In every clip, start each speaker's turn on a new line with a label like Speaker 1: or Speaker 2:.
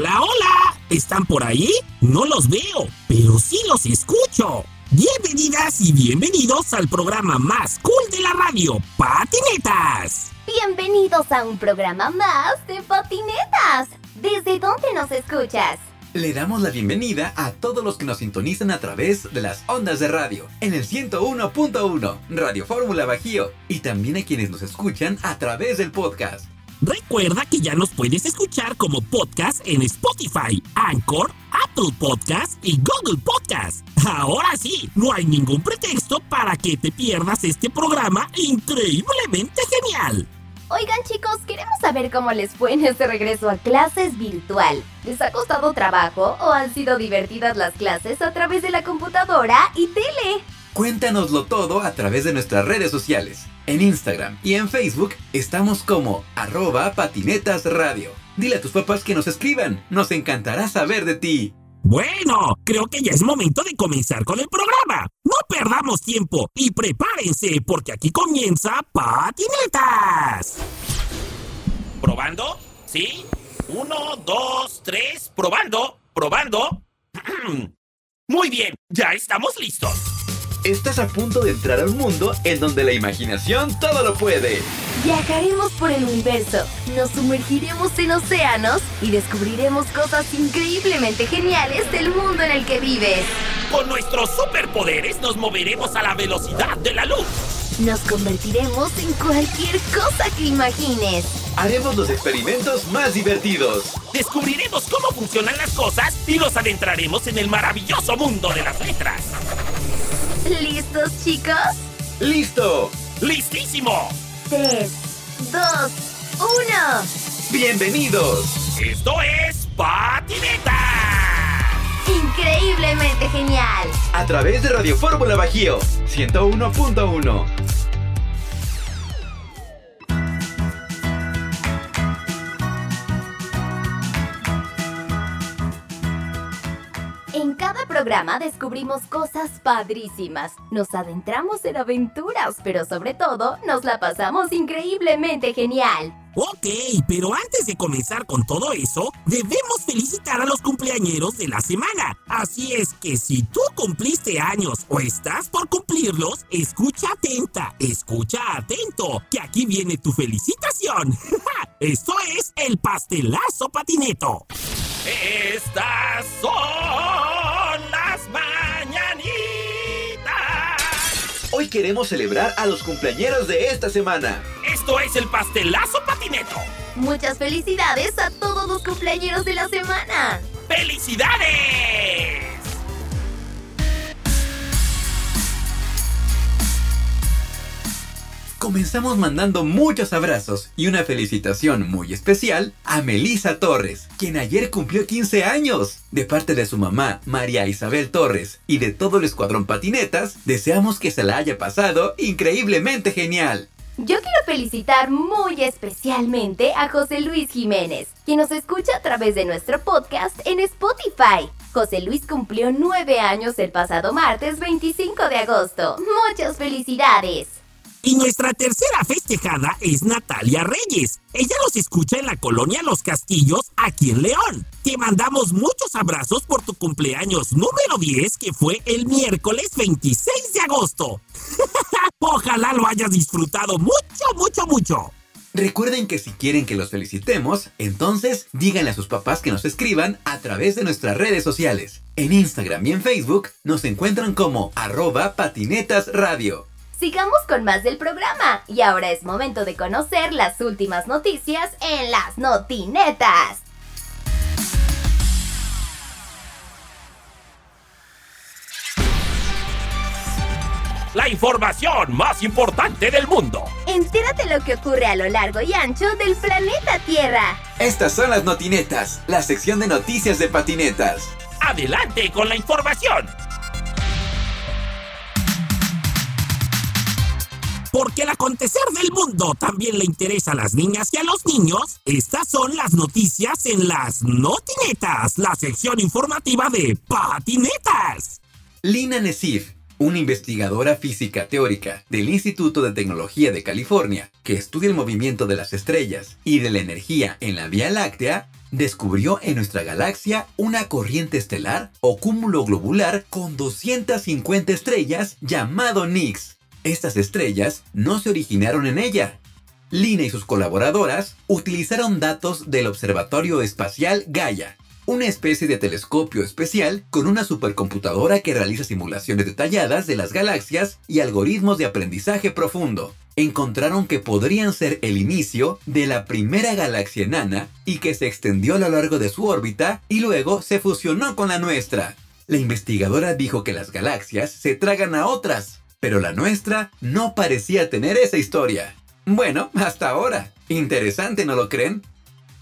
Speaker 1: Hola, hola. ¿Están por ahí? No los veo, pero sí los escucho. Bienvenidas y bienvenidos al programa más cool de la radio, Patinetas.
Speaker 2: Bienvenidos a un programa más de Patinetas. ¿Desde dónde nos escuchas?
Speaker 3: Le damos la bienvenida a todos los que nos sintonizan a través de las ondas de radio en el 101.1 Radio Fórmula Bajío y también a quienes nos escuchan a través del podcast.
Speaker 1: Recuerda que ya nos puedes escuchar como podcast en Spotify, Anchor, Apple Podcast y Google Podcast. Ahora sí, no hay ningún pretexto para que te pierdas este programa increíblemente genial.
Speaker 2: Oigan chicos, queremos saber cómo les fue en este regreso a clases virtual. ¿Les ha costado trabajo o han sido divertidas las clases a través de la computadora y tele?
Speaker 3: Cuéntanoslo todo a través de nuestras redes sociales. En Instagram y en Facebook estamos como arroba patinetasradio. Dile a tus papás que nos escriban, nos encantará saber de ti.
Speaker 1: Bueno, creo que ya es momento de comenzar con el programa. No perdamos tiempo y prepárense porque aquí comienza Patinetas. ¿Probando? ¿Sí? Uno, dos, tres. ¿Probando? ¿Probando? Muy bien, ya estamos listos.
Speaker 3: Estás a punto de entrar a un mundo en donde la imaginación todo lo puede.
Speaker 2: Viajaremos por el universo, nos sumergiremos en océanos y descubriremos cosas increíblemente geniales del mundo en el que vives.
Speaker 1: Con nuestros superpoderes nos moveremos a la velocidad de la luz.
Speaker 2: Nos convertiremos en cualquier cosa que imagines.
Speaker 3: Haremos los experimentos más divertidos.
Speaker 1: Descubriremos cómo funcionan las cosas y nos adentraremos en el maravilloso mundo de las letras.
Speaker 2: ¿Listos, chicos?
Speaker 3: ¡Listo!
Speaker 1: ¡Listísimo!
Speaker 2: 3, 2, 1.
Speaker 3: ¡Bienvenidos!
Speaker 1: Esto es Patineta.
Speaker 2: Increíblemente genial.
Speaker 3: A través de Radio Fórmula Bajío 101.1.
Speaker 2: En cada programa descubrimos cosas padrísimas, nos adentramos en aventuras, pero sobre todo nos la pasamos increíblemente genial.
Speaker 1: Ok, pero antes de comenzar con todo eso, debemos felicitar a los cumpleañeros de la semana. Así es que si tú cumpliste años o estás por cumplirlos, escucha atenta, escucha atento, que aquí viene tu felicitación. Esto es el pastelazo patineto. Estas son las mañanitas.
Speaker 3: Hoy queremos celebrar a los cumpleañeros de esta semana.
Speaker 1: Esto es el pastelazo patineto.
Speaker 2: Muchas felicidades a todos los cumpleañeros de la semana.
Speaker 1: ¡Felicidades!
Speaker 3: Comenzamos mandando muchos abrazos y una felicitación muy especial a Melisa Torres, quien ayer cumplió 15 años. De parte de su mamá, María Isabel Torres, y de todo el escuadrón patinetas, deseamos que se la haya pasado increíblemente genial.
Speaker 2: Yo quiero felicitar muy especialmente a José Luis Jiménez, quien nos escucha a través de nuestro podcast en Spotify. José Luis cumplió 9 años el pasado martes 25 de agosto. ¡Muchas felicidades!
Speaker 1: Y nuestra tercera festejada es Natalia Reyes. Ella nos escucha en la colonia Los Castillos, aquí en León. Te mandamos muchos abrazos por tu cumpleaños número 10, que fue el miércoles 26 de agosto. Ojalá lo hayas disfrutado mucho, mucho, mucho.
Speaker 3: Recuerden que si quieren que los felicitemos, entonces díganle a sus papás que nos escriban a través de nuestras redes sociales. En Instagram y en Facebook nos encuentran como arroba patinetasradio.
Speaker 2: Sigamos con más del programa y ahora es momento de conocer las últimas noticias en las notinetas.
Speaker 1: La información más importante del mundo.
Speaker 2: Entérate lo que ocurre a lo largo y ancho del planeta Tierra.
Speaker 3: Estas son las notinetas, la sección de noticias de patinetas.
Speaker 1: Adelante con la información. Porque el acontecer del mundo también le interesa a las niñas y a los niños, estas son las noticias en las notinetas, la sección informativa de patinetas.
Speaker 3: Lina Nesif, una investigadora física teórica del Instituto de Tecnología de California, que estudia el movimiento de las estrellas y de la energía en la Vía Láctea, descubrió en nuestra galaxia una corriente estelar o cúmulo globular con 250 estrellas llamado Nix. Estas estrellas no se originaron en ella. Lina y sus colaboradoras utilizaron datos del Observatorio Espacial Gaia, una especie de telescopio especial con una supercomputadora que realiza simulaciones detalladas de las galaxias y algoritmos de aprendizaje profundo. Encontraron que podrían ser el inicio de la primera galaxia enana y que se extendió a lo largo de su órbita y luego se fusionó con la nuestra. La investigadora dijo que las galaxias se tragan a otras, pero la nuestra no parecía tener esa historia. Bueno, hasta ahora. Interesante, ¿no lo creen?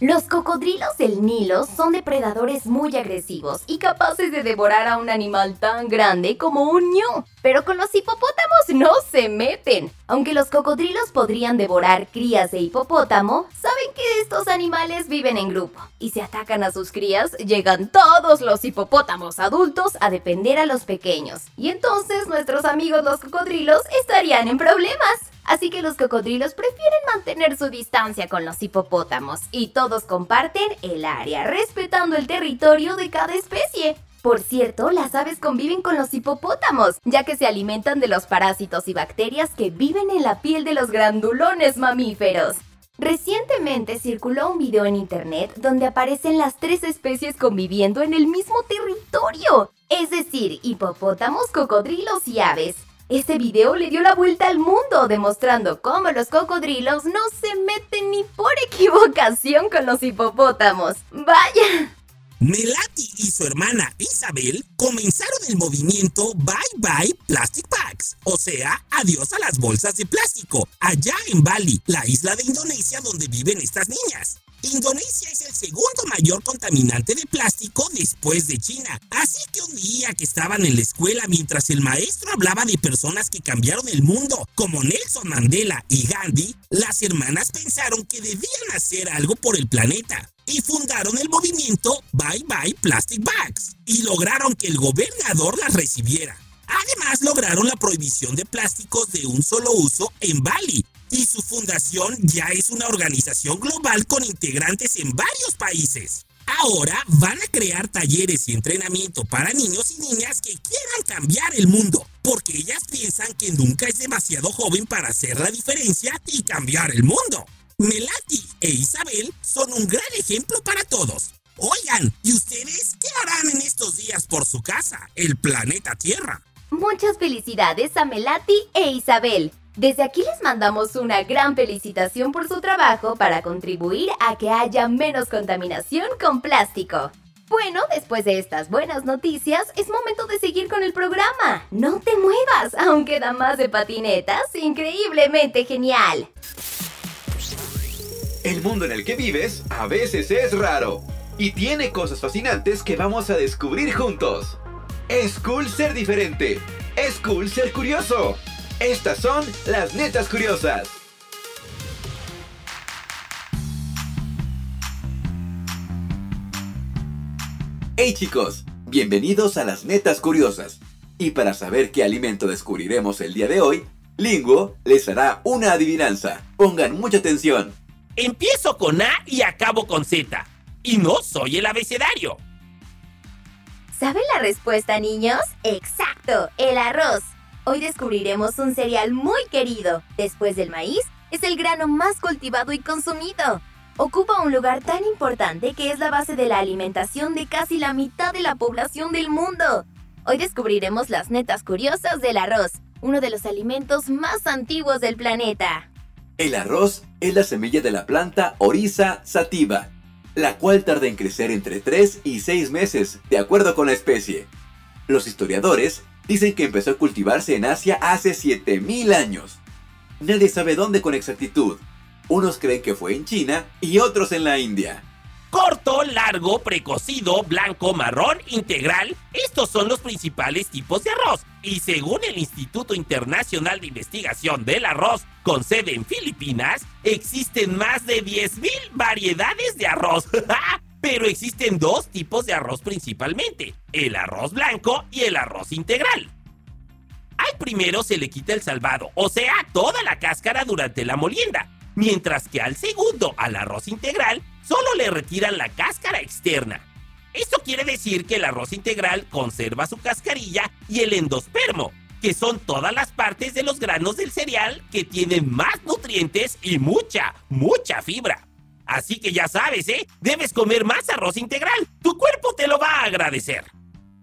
Speaker 2: Los cocodrilos del Nilo son depredadores muy agresivos y capaces de devorar a un animal tan grande como un ñu. Pero con los hipopótamos no se meten. Aunque los cocodrilos podrían devorar crías de hipopótamo, saben que estos animales viven en grupo. Y si atacan a sus crías, llegan todos los hipopótamos adultos a defender a los pequeños. Y entonces nuestros amigos los cocodrilos estarían en problemas. Así que los cocodrilos prefieren mantener su distancia con los hipopótamos y todos comparten el área, respetando el territorio de cada especie. Por cierto, las aves conviven con los hipopótamos, ya que se alimentan de los parásitos y bacterias que viven en la piel de los grandulones mamíferos. Recientemente circuló un video en internet donde aparecen las tres especies conviviendo en el mismo territorio, es decir, hipopótamos, cocodrilos y aves. Este video le dio la vuelta al mundo, demostrando cómo los cocodrilos no se meten ni por equivocación con los hipopótamos. ¡Vaya!
Speaker 1: Melati y su hermana Isabel comenzaron el movimiento Bye Bye Plastic Bags, o sea, adiós a las bolsas de plástico, allá en Bali, la isla de Indonesia donde viven estas niñas. Indonesia es el segundo mayor contaminante de plástico después de China. Así que un día que estaban en la escuela mientras el maestro hablaba de personas que cambiaron el mundo, como Nelson Mandela y Gandhi, las hermanas pensaron que debían hacer algo por el planeta y fundaron el movimiento Bye Bye Plastic Bags y lograron que el gobernador las recibiera. Además lograron la prohibición de plásticos de un solo uso en Bali y su fundación ya es una organización global con integrantes en varios países. Ahora van a crear talleres y entrenamiento para niños y niñas que quieran cambiar el mundo, porque ellas piensan que nunca es demasiado joven para hacer la diferencia y cambiar el mundo. Melati e Isabel son un gran ejemplo para todos. Oigan, ¿y ustedes qué harán en estos días por su casa, el planeta Tierra?
Speaker 2: Muchas felicidades a Melati e Isabel. Desde aquí les mandamos una gran felicitación por su trabajo para contribuir a que haya menos contaminación con plástico. Bueno, después de estas buenas noticias, es momento de seguir con el programa. No te muevas, aún queda más de patinetas, increíblemente genial.
Speaker 3: El mundo en el que vives a veces es raro y tiene cosas fascinantes que vamos a descubrir juntos. Es cool ser diferente. Es cool ser curioso. Estas son las netas curiosas. Hey chicos, bienvenidos a las netas curiosas. Y para saber qué alimento descubriremos el día de hoy, Linguo les hará una adivinanza. Pongan mucha atención.
Speaker 1: Empiezo con A y acabo con Z. Y no soy el abecedario.
Speaker 2: ¿Saben la respuesta, niños? Exacto, el arroz. Hoy descubriremos un cereal muy querido. Después del maíz, es el grano más cultivado y consumido. Ocupa un lugar tan importante que es la base de la alimentación de casi la mitad de la población del mundo. Hoy descubriremos las netas curiosas del arroz, uno de los alimentos más antiguos del planeta.
Speaker 3: El arroz es la semilla de la planta Orisa sativa, la cual tarda en crecer entre 3 y 6 meses, de acuerdo con la especie. Los historiadores dicen que empezó a cultivarse en Asia hace 7000 años. Nadie sabe dónde con exactitud. Unos creen que fue en China y otros en la India.
Speaker 1: Corto, largo, precocido, blanco, marrón, integral. Estos son los principales tipos de arroz. Y según el Instituto Internacional de Investigación del Arroz, con sede en Filipinas, existen más de 10.000 variedades de arroz. Pero existen dos tipos de arroz principalmente, el arroz blanco y el arroz integral. Al primero se le quita el salvado, o sea, toda la cáscara durante la molienda, mientras que al segundo, al arroz integral, solo le retiran la cáscara externa. Esto quiere decir que el arroz integral conserva su cascarilla y el endospermo, que son todas las partes de los granos del cereal que tienen más nutrientes y mucha, mucha fibra. Así que ya sabes, ¿eh? Debes comer más arroz integral. Tu cuerpo te lo va a agradecer.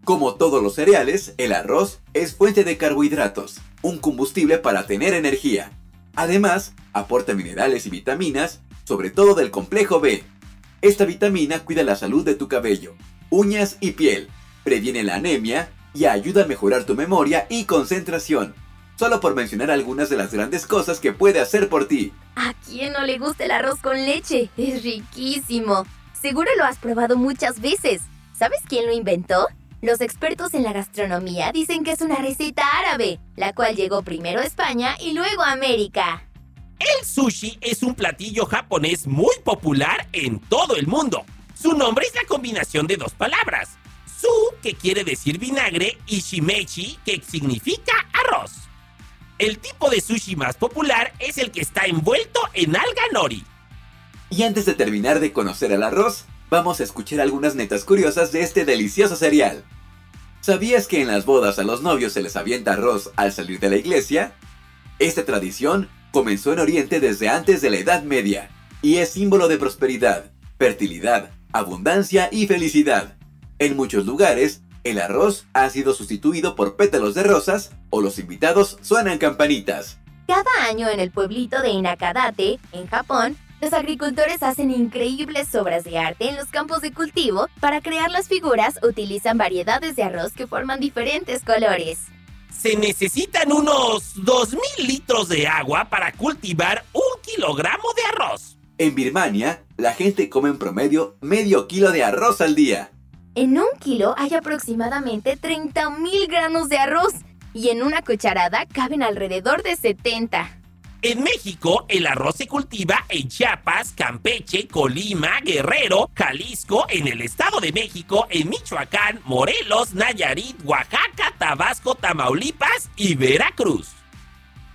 Speaker 3: Como todos los cereales, el arroz es fuente de carbohidratos, un combustible para tener energía. Además, aporta minerales y vitaminas, sobre todo del complejo B. Esta vitamina cuida la salud de tu cabello, uñas y piel, previene la anemia y ayuda a mejorar tu memoria y concentración. Solo por mencionar algunas de las grandes cosas que puede hacer por ti.
Speaker 2: ¿A quién no le gusta el arroz con leche? Es riquísimo. Seguro lo has probado muchas veces. ¿Sabes quién lo inventó? Los expertos en la gastronomía dicen que es una receta árabe, la cual llegó primero a España y luego a América.
Speaker 1: El sushi es un platillo japonés muy popular en todo el mundo. Su nombre es la combinación de dos palabras, su, que quiere decir vinagre, y shimechi, que significa arroz. El tipo de sushi más popular es el que está envuelto en alga nori.
Speaker 3: Y antes de terminar de conocer el arroz, vamos a escuchar algunas netas curiosas de este delicioso cereal. ¿Sabías que en las bodas a los novios se les avienta arroz al salir de la iglesia? Esta tradición comenzó en Oriente desde antes de la Edad Media y es símbolo de prosperidad, fertilidad, abundancia y felicidad. En muchos lugares, el arroz ha sido sustituido por pétalos de rosas o los invitados suenan campanitas.
Speaker 2: Cada año en el pueblito de Inakadate, en Japón, los agricultores hacen increíbles obras de arte en los campos de cultivo. Para crear las figuras utilizan variedades de arroz que forman diferentes colores.
Speaker 1: Se necesitan unos 2.000 litros de agua para cultivar un kilogramo de arroz.
Speaker 3: En Birmania, la gente come en promedio medio kilo de arroz al día.
Speaker 2: En un kilo hay aproximadamente 30.000 granos de arroz y en una cucharada caben alrededor de 70.
Speaker 1: En México, el arroz se cultiva en Chiapas, Campeche, Colima, Guerrero, Jalisco, en el Estado de México, en Michoacán, Morelos, Nayarit, Oaxaca, Tabasco, Tamaulipas y Veracruz.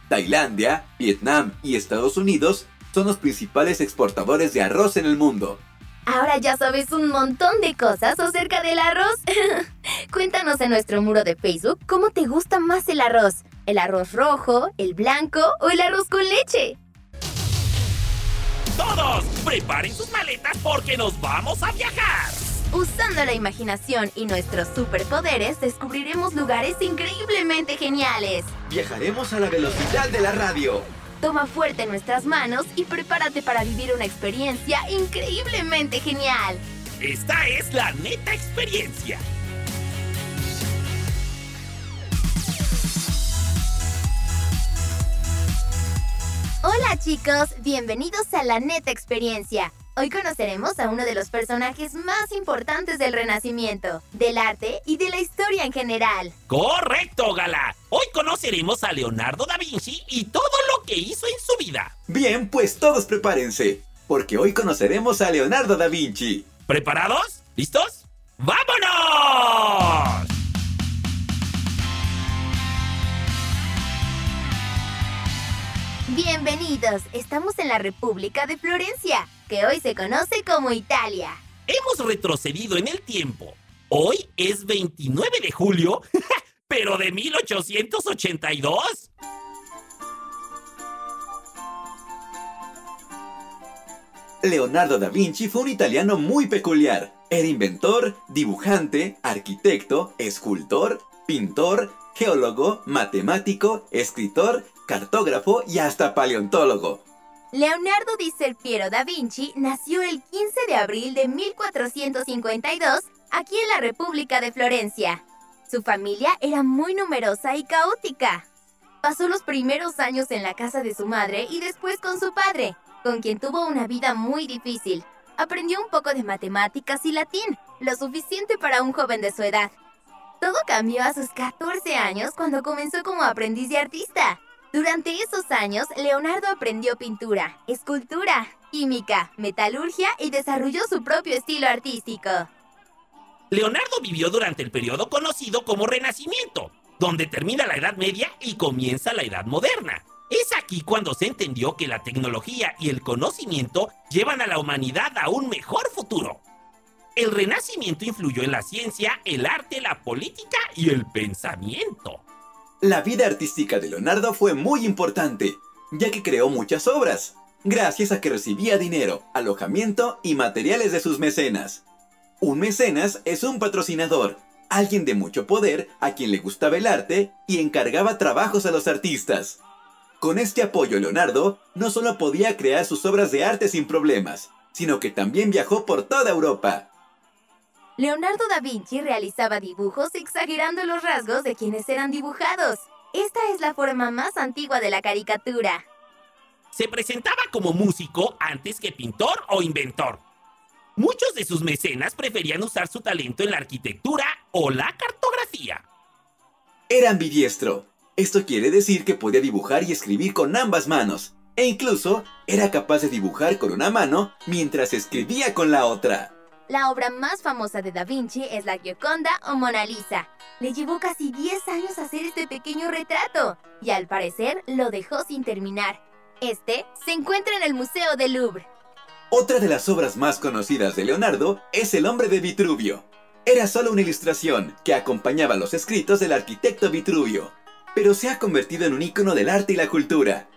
Speaker 3: Tailandia, Vietnam y Estados Unidos son los principales exportadores de arroz en el mundo.
Speaker 2: Ahora ya sabes un montón de cosas acerca del arroz. Cuéntanos en nuestro muro de Facebook cómo te gusta más el arroz. ¿El arroz rojo, el blanco o el arroz con leche?
Speaker 1: Todos, preparen sus maletas porque nos vamos a viajar.
Speaker 2: Usando la imaginación y nuestros superpoderes, descubriremos lugares increíblemente geniales.
Speaker 3: Viajaremos a la velocidad de la radio.
Speaker 2: Toma fuerte nuestras manos y prepárate para vivir una experiencia increíblemente genial.
Speaker 1: Esta es la neta experiencia.
Speaker 2: Hola chicos, bienvenidos a la neta experiencia. Hoy conoceremos a uno de los personajes más importantes del Renacimiento, del arte y de la historia en general.
Speaker 1: Correcto, Gala. Hoy conoceremos a Leonardo da Vinci y todo lo que hizo en su vida.
Speaker 3: Bien, pues todos prepárense, porque hoy conoceremos a Leonardo da Vinci.
Speaker 1: ¿Preparados? ¿Listos? ¡Vámonos!
Speaker 2: Bienvenidos, estamos en la República de Florencia, que hoy se conoce como Italia.
Speaker 1: Hemos retrocedido en el tiempo. Hoy es 29 de julio, pero de 1882.
Speaker 3: Leonardo da Vinci fue un italiano muy peculiar. Era inventor, dibujante, arquitecto, escultor, pintor, geólogo, matemático, escritor, cartógrafo y hasta paleontólogo.
Speaker 2: Leonardo di Serpiero da Vinci nació el 15 de abril de 1452 aquí en la República de Florencia. Su familia era muy numerosa y caótica. Pasó los primeros años en la casa de su madre y después con su padre, con quien tuvo una vida muy difícil. Aprendió un poco de matemáticas y latín, lo suficiente para un joven de su edad. Todo cambió a sus 14 años cuando comenzó como aprendiz de artista. Durante esos años, Leonardo aprendió pintura, escultura, química, metalurgia y desarrolló su propio estilo artístico.
Speaker 1: Leonardo vivió durante el periodo conocido como Renacimiento, donde termina la Edad Media y comienza la Edad Moderna. Es aquí cuando se entendió que la tecnología y el conocimiento llevan a la humanidad a un mejor futuro. El Renacimiento influyó en la ciencia, el arte, la política y el pensamiento.
Speaker 3: La vida artística de Leonardo fue muy importante, ya que creó muchas obras, gracias a que recibía dinero, alojamiento y materiales de sus mecenas. Un mecenas es un patrocinador, alguien de mucho poder a quien le gustaba el arte y encargaba trabajos a los artistas. Con este apoyo Leonardo no solo podía crear sus obras de arte sin problemas, sino que también viajó por toda Europa.
Speaker 2: Leonardo da Vinci realizaba dibujos exagerando los rasgos de quienes eran dibujados. Esta es la forma más antigua de la caricatura.
Speaker 1: Se presentaba como músico antes que pintor o inventor. Muchos de sus mecenas preferían usar su talento en la arquitectura o la cartografía.
Speaker 3: Era ambidiestro. Esto quiere decir que podía dibujar y escribir con ambas manos. E incluso era capaz de dibujar con una mano mientras escribía con la otra.
Speaker 2: La obra más famosa de Da Vinci es la Gioconda o Mona Lisa. Le llevó casi 10 años hacer este pequeño retrato y al parecer lo dejó sin terminar. Este se encuentra en el Museo del Louvre.
Speaker 3: Otra de las obras más conocidas de Leonardo es El hombre de Vitruvio. Era solo una ilustración que acompañaba los escritos del arquitecto Vitruvio, pero se ha convertido en un icono del arte y la cultura.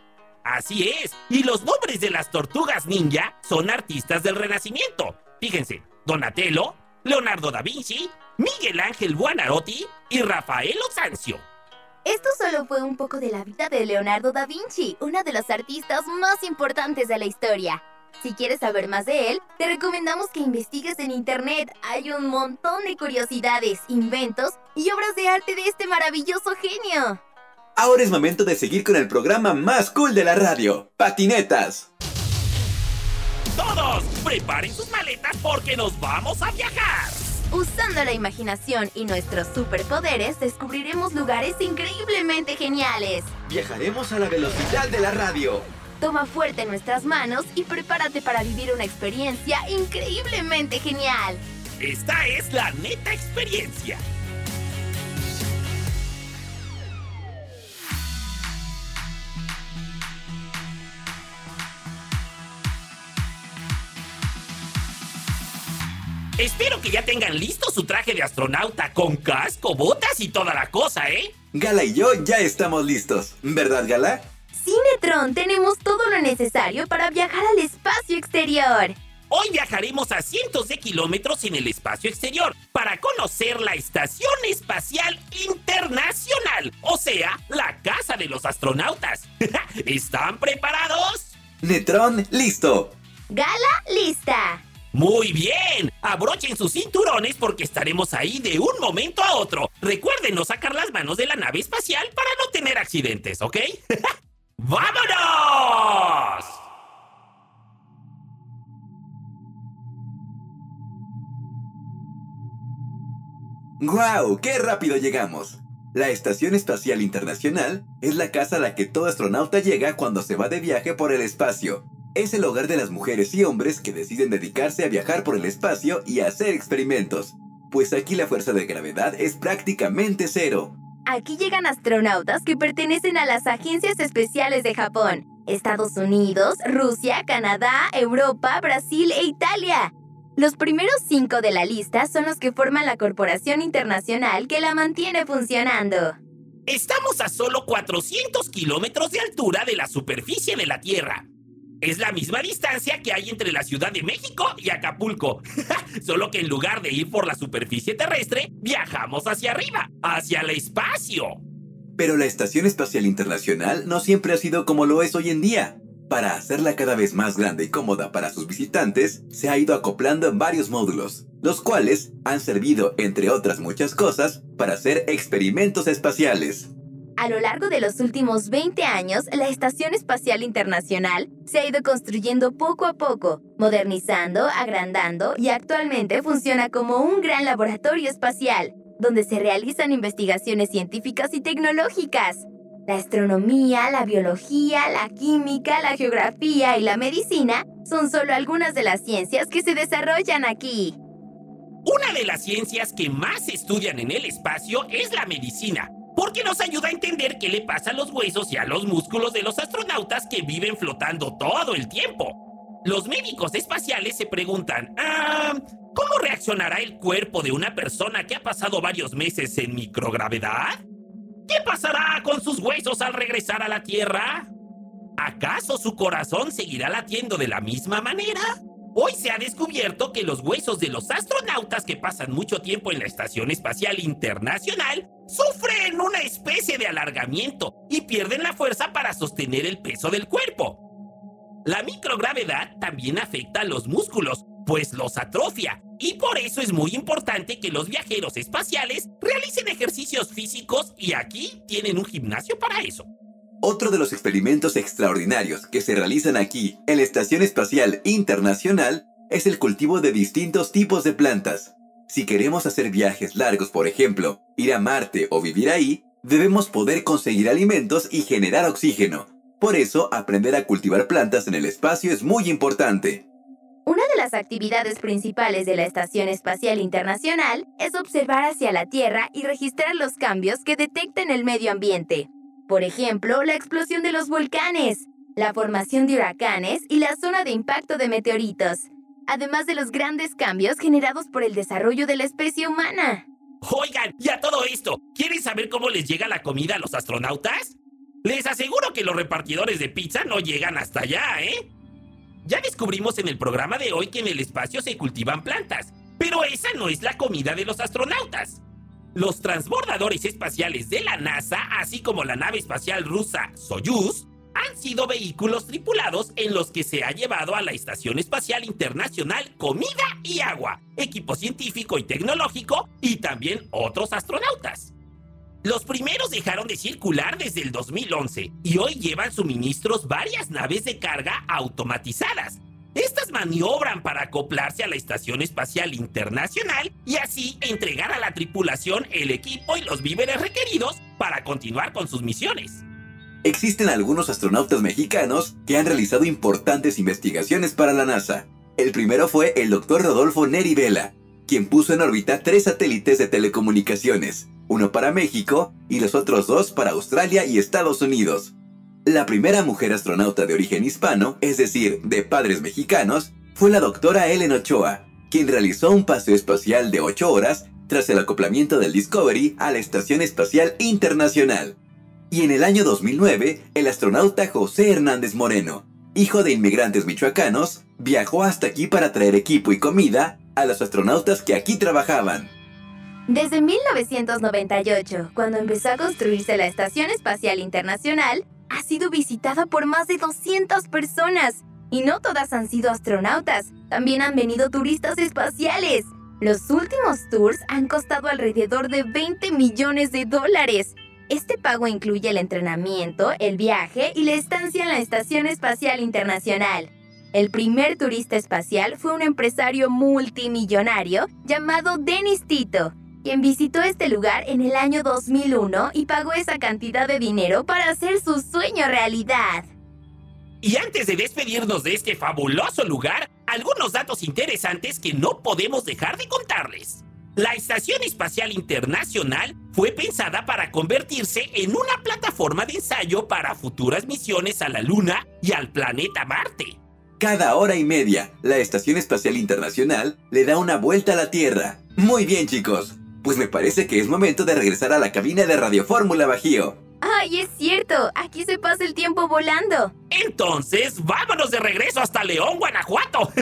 Speaker 1: Así es, y los nombres de las tortugas ninja son artistas del Renacimiento. Fíjense, Donatello, Leonardo da Vinci, Miguel Ángel Buonarroti y Rafael Osancio.
Speaker 2: Esto solo fue un poco de la vida de Leonardo da Vinci, uno de los artistas más importantes de la historia. Si quieres saber más de él, te recomendamos que investigues en internet. Hay un montón de curiosidades, inventos y obras de arte de este maravilloso genio.
Speaker 3: Ahora es momento de seguir con el programa más cool de la radio, Patinetas.
Speaker 1: Todos, preparen sus maletas porque nos vamos a viajar.
Speaker 2: Usando la imaginación y nuestros superpoderes, descubriremos lugares increíblemente geniales.
Speaker 3: Viajaremos a la velocidad de la radio.
Speaker 2: Toma fuerte nuestras manos y prepárate para vivir una experiencia increíblemente genial.
Speaker 1: Esta es la neta experiencia. Espero que ya tengan listo su traje de astronauta con casco, botas y toda la cosa, ¿eh?
Speaker 3: Gala y yo ya estamos listos, ¿verdad, Gala?
Speaker 2: Cinetron, tenemos todo lo necesario para viajar al espacio exterior.
Speaker 1: Hoy viajaremos a cientos de kilómetros en el espacio exterior para conocer la Estación Espacial Internacional, o sea, la casa de los astronautas. ¿Están preparados?
Speaker 3: Netron, listo.
Speaker 2: Gala, lista.
Speaker 1: Muy bien, abrochen sus cinturones porque estaremos ahí de un momento a otro. Recuerden no sacar las manos de la nave espacial para no tener accidentes, ¿ok? ¡Vámonos!
Speaker 3: ¡Guau! ¡Qué rápido llegamos! La Estación Espacial Internacional es la casa a la que todo astronauta llega cuando se va de viaje por el espacio. Es el hogar de las mujeres y hombres que deciden dedicarse a viajar por el espacio y a hacer experimentos, pues aquí la fuerza de gravedad es prácticamente cero.
Speaker 2: Aquí llegan astronautas que pertenecen a las agencias especiales de Japón, Estados Unidos, Rusia, Canadá, Europa, Brasil e Italia. Los primeros cinco de la lista son los que forman la corporación internacional que la mantiene funcionando.
Speaker 1: Estamos a solo 400 kilómetros de altura de la superficie de la Tierra. Es la misma distancia que hay entre la Ciudad de México y Acapulco. Solo que en lugar de ir por la superficie terrestre, viajamos hacia arriba, hacia el espacio.
Speaker 3: Pero la Estación Espacial Internacional no siempre ha sido como lo es hoy en día. Para hacerla cada vez más grande y cómoda para sus visitantes, se ha ido acoplando en varios módulos, los cuales han servido, entre otras muchas cosas, para hacer experimentos espaciales.
Speaker 2: A lo largo de los últimos 20 años, la Estación Espacial Internacional se ha ido construyendo poco a poco, modernizando, agrandando y actualmente funciona como un gran laboratorio espacial, donde se realizan investigaciones científicas y tecnológicas. La astronomía, la biología, la química, la geografía y la medicina son solo algunas de las ciencias que se desarrollan aquí.
Speaker 1: Una de las ciencias que más se estudian en el espacio es la medicina, porque nos ayuda a entender qué le pasa a los huesos y a los músculos de los astronautas que viven flotando todo el tiempo. Los médicos espaciales se preguntan, ah, ¿cómo reaccionará el cuerpo de una persona que ha pasado varios meses en microgravedad? ¿Qué pasará con sus huesos al regresar a la Tierra? ¿Acaso su corazón seguirá latiendo de la misma manera? Hoy se ha descubierto que los huesos de los astronautas que pasan mucho tiempo en la Estación Espacial Internacional sufren una especie de alargamiento y pierden la fuerza para sostener el peso del cuerpo. La microgravedad también afecta a los músculos, pues los atrofia, y por eso es muy importante que los viajeros espaciales realicen ejercicios físicos y aquí tienen un gimnasio para eso.
Speaker 3: Otro de los experimentos extraordinarios que se realizan aquí en la Estación Espacial Internacional es el cultivo de distintos tipos de plantas. Si queremos hacer viajes largos, por ejemplo, ir a Marte o vivir ahí, debemos poder conseguir alimentos y generar oxígeno. Por eso, aprender a cultivar plantas en el espacio es muy importante.
Speaker 2: Una de las actividades principales de la Estación Espacial Internacional es observar hacia la Tierra y registrar los cambios que detecta en el medio ambiente. Por ejemplo, la explosión de los volcanes, la formación de huracanes y la zona de impacto de meteoritos, además de los grandes cambios generados por el desarrollo de la especie humana.
Speaker 1: Oigan, y a todo esto, ¿quieren saber cómo les llega la comida a los astronautas? Les aseguro que los repartidores de pizza no llegan hasta allá, ¿eh? Ya descubrimos en el programa de hoy que en el espacio se cultivan plantas, pero esa no es la comida de los astronautas. Los transbordadores espaciales de la NASA, así como la nave espacial rusa Soyuz, han sido vehículos tripulados en los que se ha llevado a la Estación Espacial Internacional comida y agua, equipo científico y tecnológico y también otros astronautas. Los primeros dejaron de circular desde el 2011 y hoy llevan suministros varias naves de carga automatizadas estas maniobran para acoplarse a la Estación Espacial Internacional y así entregar a la tripulación el equipo y los víveres requeridos para continuar con sus misiones.
Speaker 3: Existen algunos astronautas mexicanos que han realizado importantes investigaciones para la NASA. El primero fue el doctor Rodolfo Neri Vela, quien puso en órbita tres satélites de telecomunicaciones, uno para México y los otros dos para Australia y Estados Unidos. La primera mujer astronauta de origen hispano, es decir, de padres mexicanos, fue la doctora Ellen Ochoa, quien realizó un paseo espacial de 8 horas tras el acoplamiento del Discovery a la Estación Espacial Internacional. Y en el año 2009, el astronauta José Hernández Moreno, hijo de inmigrantes michoacanos, viajó hasta aquí para traer equipo y comida a los astronautas que aquí trabajaban.
Speaker 2: Desde 1998, cuando empezó a construirse la Estación Espacial Internacional, ha sido visitada por más de 200 personas. Y no todas han sido astronautas, también han venido turistas espaciales. Los últimos tours han costado alrededor de 20 millones de dólares. Este pago incluye el entrenamiento, el viaje y la estancia en la Estación Espacial Internacional. El primer turista espacial fue un empresario multimillonario llamado Dennis Tito, quien visitó este lugar en el año 2001 y pagó esa cantidad de dinero para hacer su sueño realidad.
Speaker 1: Y antes de despedirnos de este fabuloso lugar, algunos datos interesantes que no podemos dejar de contarles. La Estación Espacial Internacional fue pensada para convertirse en una plataforma de ensayo para futuras misiones a la Luna y al planeta Marte.
Speaker 3: Cada hora y media, la Estación Espacial Internacional le da una vuelta a la Tierra. Muy bien chicos, pues me parece que es momento de regresar a la cabina de Radio Fórmula Bajío.
Speaker 2: ¡Ay, es cierto! Aquí se pasa el tiempo volando.
Speaker 1: Entonces, vámonos de regreso hasta León, Guanajuato.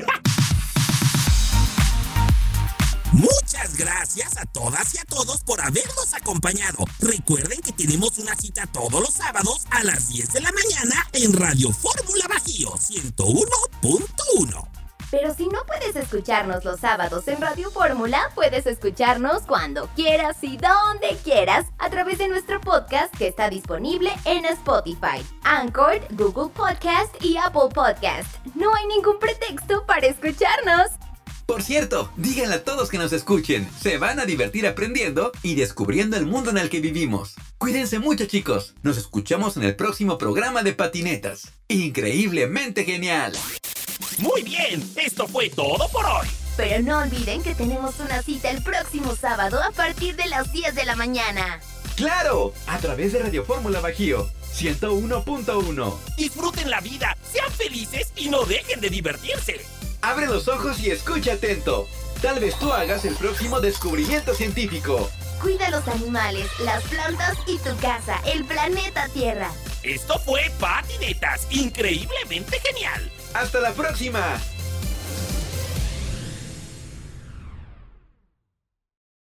Speaker 1: Muchas gracias a todas y a todos por habernos acompañado. Recuerden que tenemos una cita todos los sábados a las 10 de la mañana en Radio Fórmula Bajío 101.1.
Speaker 2: Pero si no puedes escucharnos los sábados en Radio Fórmula, puedes escucharnos cuando quieras y donde quieras a través de nuestro podcast que está disponible en Spotify, Anchor, Google Podcast y Apple Podcast. No hay ningún pretexto para escucharnos.
Speaker 3: Por cierto, díganle a todos que nos escuchen. Se van a divertir aprendiendo y descubriendo el mundo en el que vivimos. Cuídense mucho chicos. Nos escuchamos en el próximo programa de patinetas. Increíblemente genial.
Speaker 1: Muy bien, esto fue todo por hoy.
Speaker 2: Pero no olviden que tenemos una cita el próximo sábado a partir de las 10 de la mañana.
Speaker 3: ¡Claro! A través de Radio Fórmula Bajío 101.1.
Speaker 1: Disfruten la vida, sean felices y no dejen de divertirse.
Speaker 3: Abre los ojos y escucha atento. Tal vez tú hagas el próximo descubrimiento científico.
Speaker 2: Cuida los animales, las plantas y tu casa, el planeta Tierra.
Speaker 1: Esto fue Patinetas, increíblemente genial.
Speaker 3: ¡Hasta la próxima!